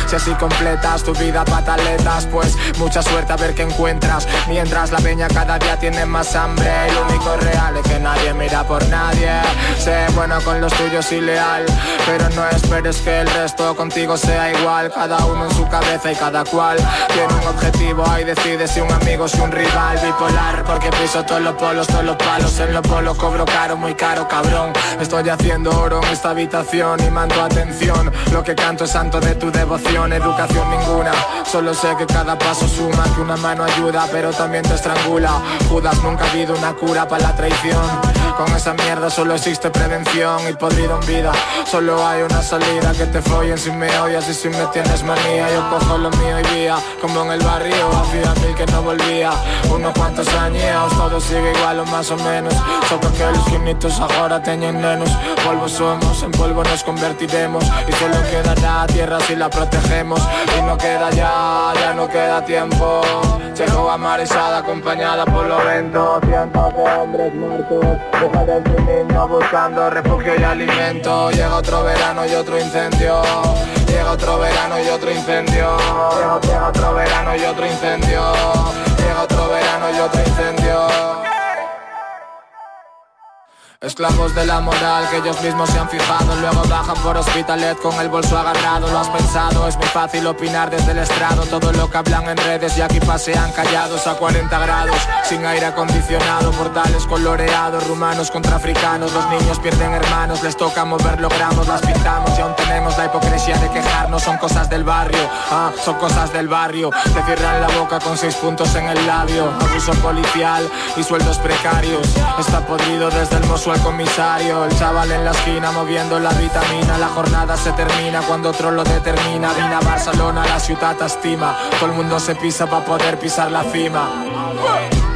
Si así completas tu vida pataletas Pues mucha suerte a ver qué encuentras. Mientras la peña cada día tiene más hambre Y lo único real es que nadie mira por nadie. Sé bueno con los tuyos y leal Pero no esperes que el resto contigo sea igual. Cada uno en su cabeza y cada cual Tiene un objetivo. Ahí decide si un amigo si un rival. Bipolar porque piso todos los polos, todos los palos. En los polos cobro caro, muy caro cabrón. Estoy haciendo oro en esta habitación y mando atención. Lo que canto es santo de tu devoción, educación ninguna. Solo sé que cada paso suma, que una mano ayuda pero también te estrangula. Judas nunca ha habido una cura para la traición Con esa mierda solo existe prevención y podrido en vida. Solo hay una salida que te follen si me odias y si me tienes manía. Yo cojo lo mío y vía, como en el barrio Hacía mil que no volvía, unos cuantos años Todo sigue igual o más o menos. Solo que los quinitos ahora teñen nenos. Polvo somos, en polvo nos convertiremos. Y solo quedará tierra si la protegemos. Y no queda ya, ya no queda tiempo. Llegó a Marisada acompañada por los ventos. Cientos de hombres muertos Mujeres viviendo buscando refugio y alimento Llega otro verano y otro incendio Llega otro verano y otro incendio. Llega otro verano y otro incendio. Llega otro verano y otro incendio. Esclavos de la moral que ellos mismos se han fijado. Luego bajan por hospitalet con el bolso agarrado. Lo has pensado, es muy fácil opinar desde el estrado. Todo lo que hablan en redes y aquí pasean callados a 40 grados. Sin aire acondicionado, portales coloreados Rumanos contra africanos, los niños pierden hermanos Les toca mover logramos, las pintamos Y aún tenemos la hipocresía de quejarnos. Son cosas del barrio, ah, son cosas del barrio. Te cierran la boca con seis puntos en el labio. Abuso policial y sueldos precarios. Está podrido desde el al comisario El chaval en la esquina moviendo la vitamina. La jornada se termina cuando otro lo determina. Vina Barcelona, la ciudad estima. Todo el mundo se pisa para poder pisar la cima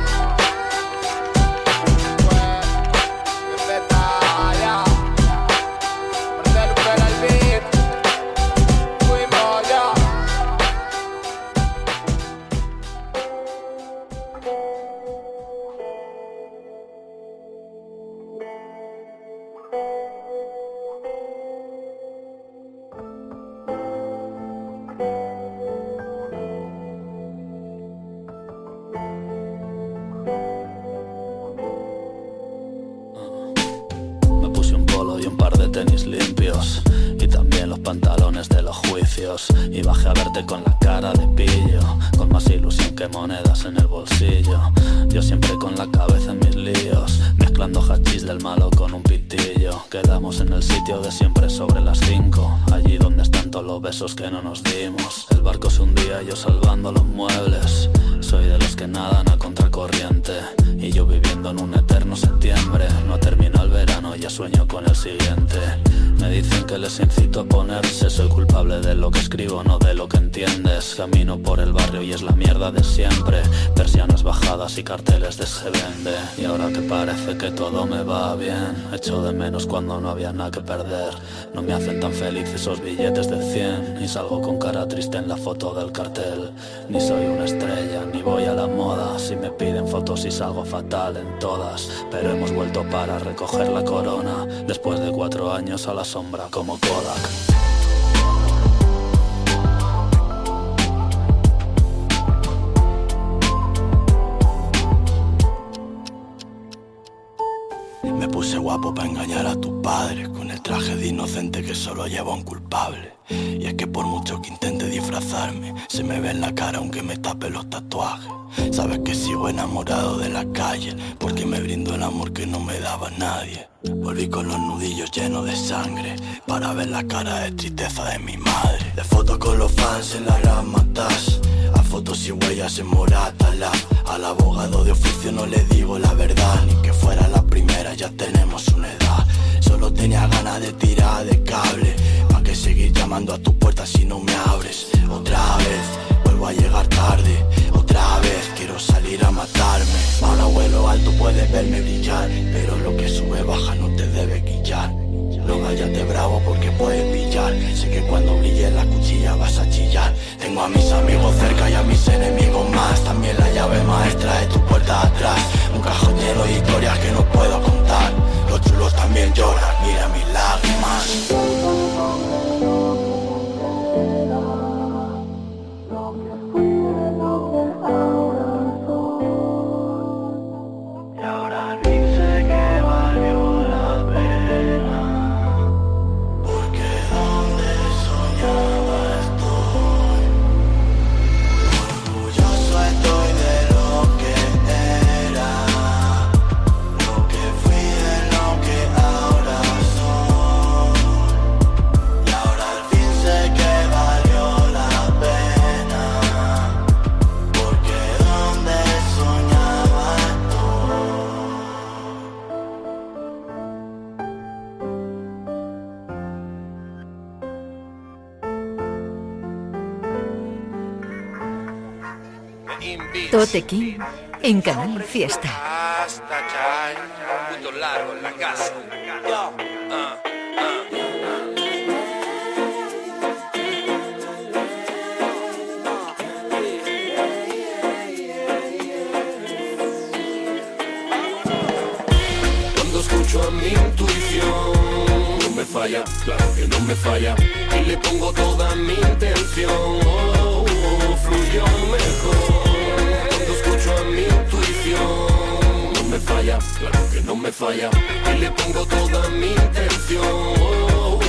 Soy culpable de lo que escribo, no de lo que entiendes. Camino por el barrio y es la mierda de siempre. Persianas bajadas y carteles de se vende. Y ahora que parece que todo me va bien Echo de menos cuando no había nada que perder. No me hacen tan feliz esos billetes de 100 Ni salgo con cara triste en la foto del cartel. Ni soy una estrella, ni voy a la moda. Si me piden fotos y salgo fatal en todas. Pero hemos vuelto para recoger la corona. Después de cuatro años a las sombra como Kodak. Guapo para engañar a tus padres con el traje de inocente que solo lleva un culpable. Y es que por mucho que intente disfrazarme, se me ve en la cara aunque me tape los tatuajes. Sabes que sigo enamorado de la calle, porque me brindo el amor que no me daba nadie. Volví con los nudillos llenos de sangre, para ver la cara de tristeza de mi madre. De fotos con los fans en la gran matas, fotos y huellas en morata. al abogado de oficio no le digo la verdad, ni que fuera la primera, ya tenemos una edad. Solo tenía ganas de tirar de cable, pa' que seguir llamando a tu puerta si no me abres. Otra vez vuelvo a llegar tarde Otra vez quiero salir a matarme Ahora vuelo alto puedes verme brillar Pero lo que sube baja no te debe guillar No vayas de bravo porque puedes pillar. Sé que cuando brille la cuchilla vas a chillar. Tengo a mis amigos cerca y a mis enemigos más. También la llave maestra de tu puerta atrás. Un cajón lleno de historias que no puedo contar. Los chulos también lloran, mira mis lágrimas Tote King en Canal Fiesta. Hasta ya, un puto largo en la casa. Cuando escucho a mi intuición, no me falla claro que no me falla. Y le pongo toda mi intención, oh, fluyó mejor. No me falla, claro que no me falla. Y le pongo toda mi intención, oh,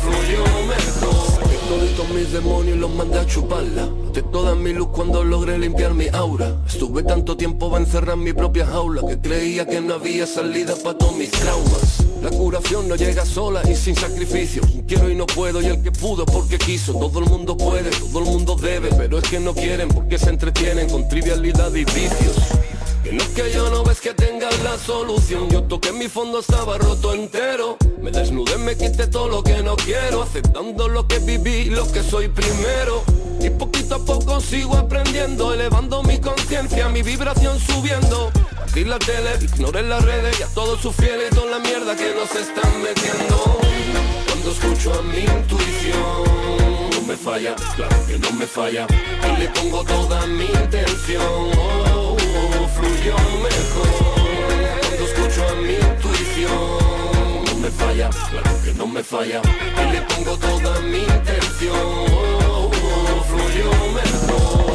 fluyó mejor. Toditos mis demonios los mandé a chuparla. De toda mi luz cuando logré limpiar mi aura. Estuve tanto tiempo a encerrar mi propia jaula Que creía que no había salida para todos mis traumas. La curación no llega sola y sin sacrificio. Quiero y no puedo y el que pudo porque quiso. Todo el mundo puede, todo el mundo debe Pero es que no quieren porque se entretienen con trivialidad y vicios que no es que yo no ves que tengas la solución. Yo toqué mi fondo, estaba roto entero. Me desnudé, me quité todo lo que no quiero. Aceptando lo que viví, lo que soy primero. Y poquito a poco sigo aprendiendo Elevando mi conciencia, mi vibración subiendo. Partir la tele, ignoré las redes Y a todos sus fieles con la mierda que nos están metiendo. Cuando escucho a mi intuición No me falla, claro que no me falla. Y le pongo toda mi intención fluyó mejor. Cuando escucho a mi intuición. No me falla, claro que no me falla. Y le pongo toda mi intención. Fluyó mejor.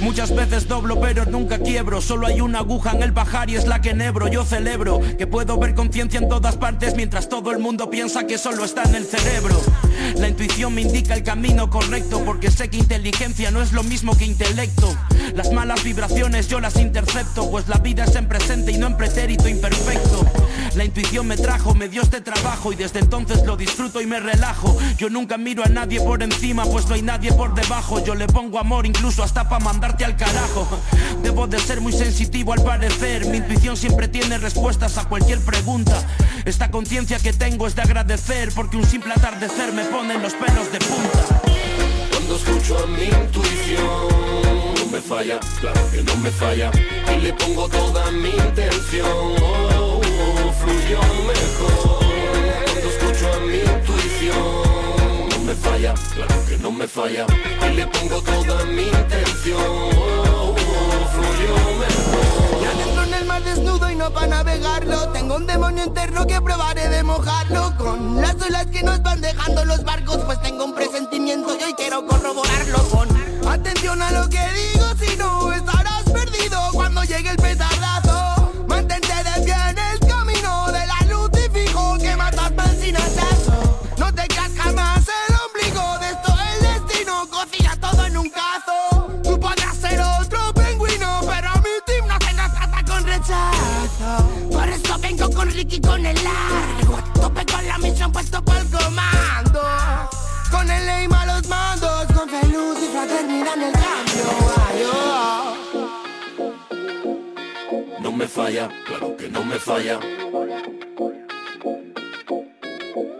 Muchas veces doblo pero nunca quiebro. Solo hay una aguja en el bajar y es la que enebro Yo celebro que puedo ver conciencia en todas partes Mientras todo el mundo piensa que solo está en el cerebro La intuición me indica el camino correcto Porque sé que inteligencia no es lo mismo que intelecto. Las malas vibraciones yo las intercepto Pues la vida es en presente y no en pretérito imperfecto. La intuición me trajo, me dio este trabajo Y desde entonces lo disfruto y me relajo. Yo nunca miro a nadie por encima Pues no hay nadie por debajo. Yo le pongo amor incluso hasta para mandarte al carajo. Debo de ser muy sensitivo al parecer Mi intuición siempre tiene respuestas a cualquier pregunta. Esta conciencia que tengo es de agradecer Porque un simple atardecer me pone los pelos de punta. Cuando escucho a mi intuición No me falla, claro que no me falla Y le pongo toda mi intención. Oh, Fluyó mejor. Cuando escucho a mi intuición no me falla, claro que no me falla Y le pongo toda mi intención. Oh, Fluyó mejor mar desnudo y no para navegarlo. Tengo un demonio interno que probaré de mojarlo. Con las olas que nos van dejando los barcos Pues tengo un presentimiento y hoy quiero corroborarlo Con atención a lo que digo. Si no estarás perdido cuando llegue el petardazo falla, claro que no me falla.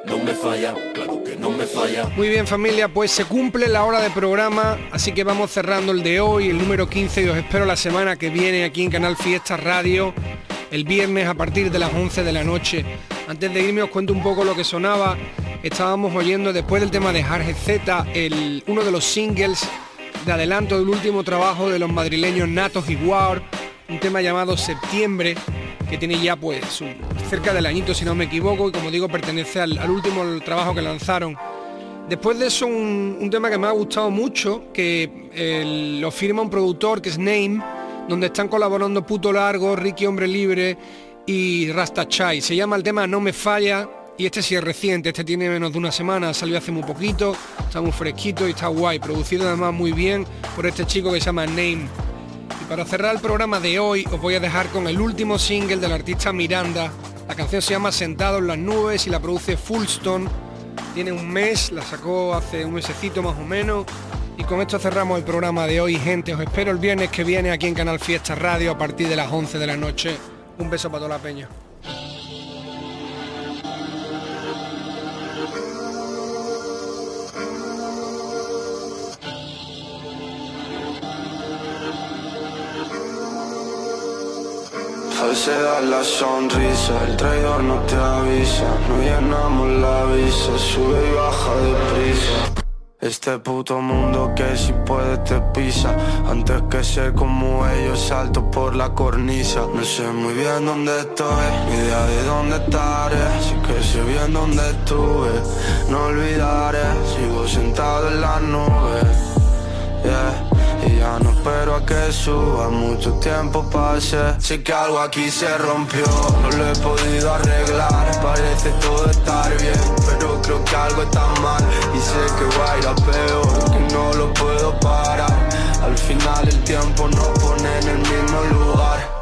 No me falla, claro que no me falla. Muy bien familia, pues se cumple la hora de programa, así que vamos cerrando el de hoy, el número 15 y os espero la semana que viene aquí en Canal Fiesta Radio, el viernes a partir de las 11 de la noche. Antes de irme os cuento un poco lo que sonaba, estábamos oyendo después del tema de Jarge Z, uno de los singles de adelanto del último trabajo de los madrileños Natos y War, un tema llamado Septiembre, que tiene ya pues cerca del añito si no me equivoco y como digo pertenece al, último trabajo que lanzaron. Después de eso un, tema que me ha gustado mucho, que lo firma un productor que es Name, donde están colaborando Puto Largo, Ricky Hombre Libre y Rasta Chai. Se llama el tema No Me Falla y este sí es reciente, este tiene menos de una semana, salió hace muy poquito, está muy fresquito y está guay, producido además muy bien por este chico que se llama Name. Para cerrar el programa de hoy os voy a dejar con el último single del artista Miranda. La canción se llama Sentado en las nubes y la produce Fullstone. Tiene un mes, la sacó hace un mesecito más o menos. Y con esto cerramos el programa de hoy, gente. Os espero el viernes que viene aquí en Canal Fiesta Radio a partir de las 11 de la noche. Un beso para toda la peña. Falsedad la sonrisa, el traidor no te avisa. No llenamos la visa, sube y baja deprisa. Este puto mundo que si puede te pisa. Antes que ser como ellos salto por la cornisa. No sé muy bien dónde estoy, ni idea de dónde estaré. Sí que sé bien dónde estuve, no olvidaré. Sigo sentado en la nube, yeah ya no espero a que suba, mucho tiempo pase. Sé que algo aquí se rompió, no lo he podido arreglar. Parece todo estar bien, pero creo que algo está mal. Y sé que va a ir a peor, que no lo puedo parar. Al final el tiempo nos pone en el mismo lugar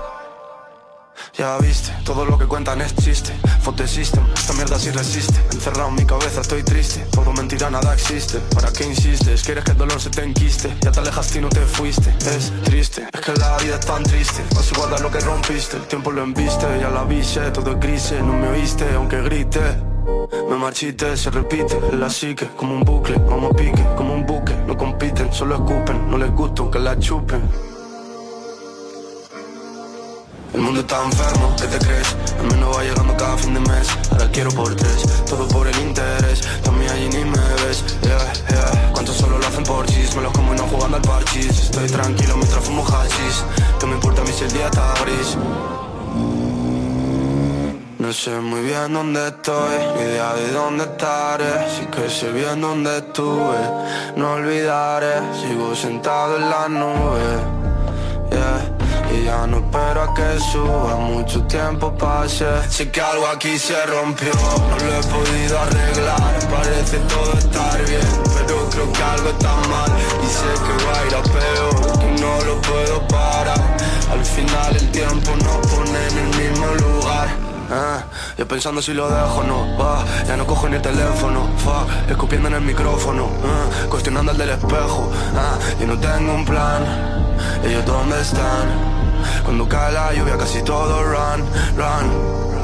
ya viste, todo lo que cuentan es chiste. Fote system, esta mierda sí resiste. Encerrado en mi cabeza, estoy triste. Todo mentira, nada existe. ¿Para qué insistes? ¿Quieres que el dolor se te enquiste? Ya te alejaste y no te fuiste. Es triste, es que la vida es tan triste. Vas a guardar lo que rompiste El tiempo lo embiste, ya la viste Todo es gris, no me oíste, aunque grite me marchite, se repite. La psique Como un bucle, como pique, como un buque No compiten, solo escupen, no les gusta aunque la chupen el mundo está enfermo, ¿qué te crees? Al menos va llegando cada fin de mes. Ahora quiero por tres, todo por el interés. También allí ni me ves, yeah, yeah. ¿Cuántos solo lo hacen por chis? Me los como y no jugando al parchís Estoy tranquilo mientras fumo hachís. ¿Qué me importa a mí si el día está gris? No sé muy bien dónde estoy, ni idea de dónde estaré. Sí que sé bien dónde estuve, no olvidaré Sigo sentado en la nube, yeah y ya no espero a que suba, mucho tiempo pase. Sé que algo aquí se rompió, no lo he podido arreglar. Parece todo estar bien, pero creo que algo está mal. Y sé que va a ir a peor, que no lo puedo parar. Al final el tiempo nos pone en el mismo lugar. Ah, yo pensando si lo dejo no, va, ya no cojo ni el teléfono, fuck, escupiendo en el micrófono, ah, cuestionando el del espejo, ah, y no tengo un plan, ellos dónde están, cuando cae la lluvia casi todo run, run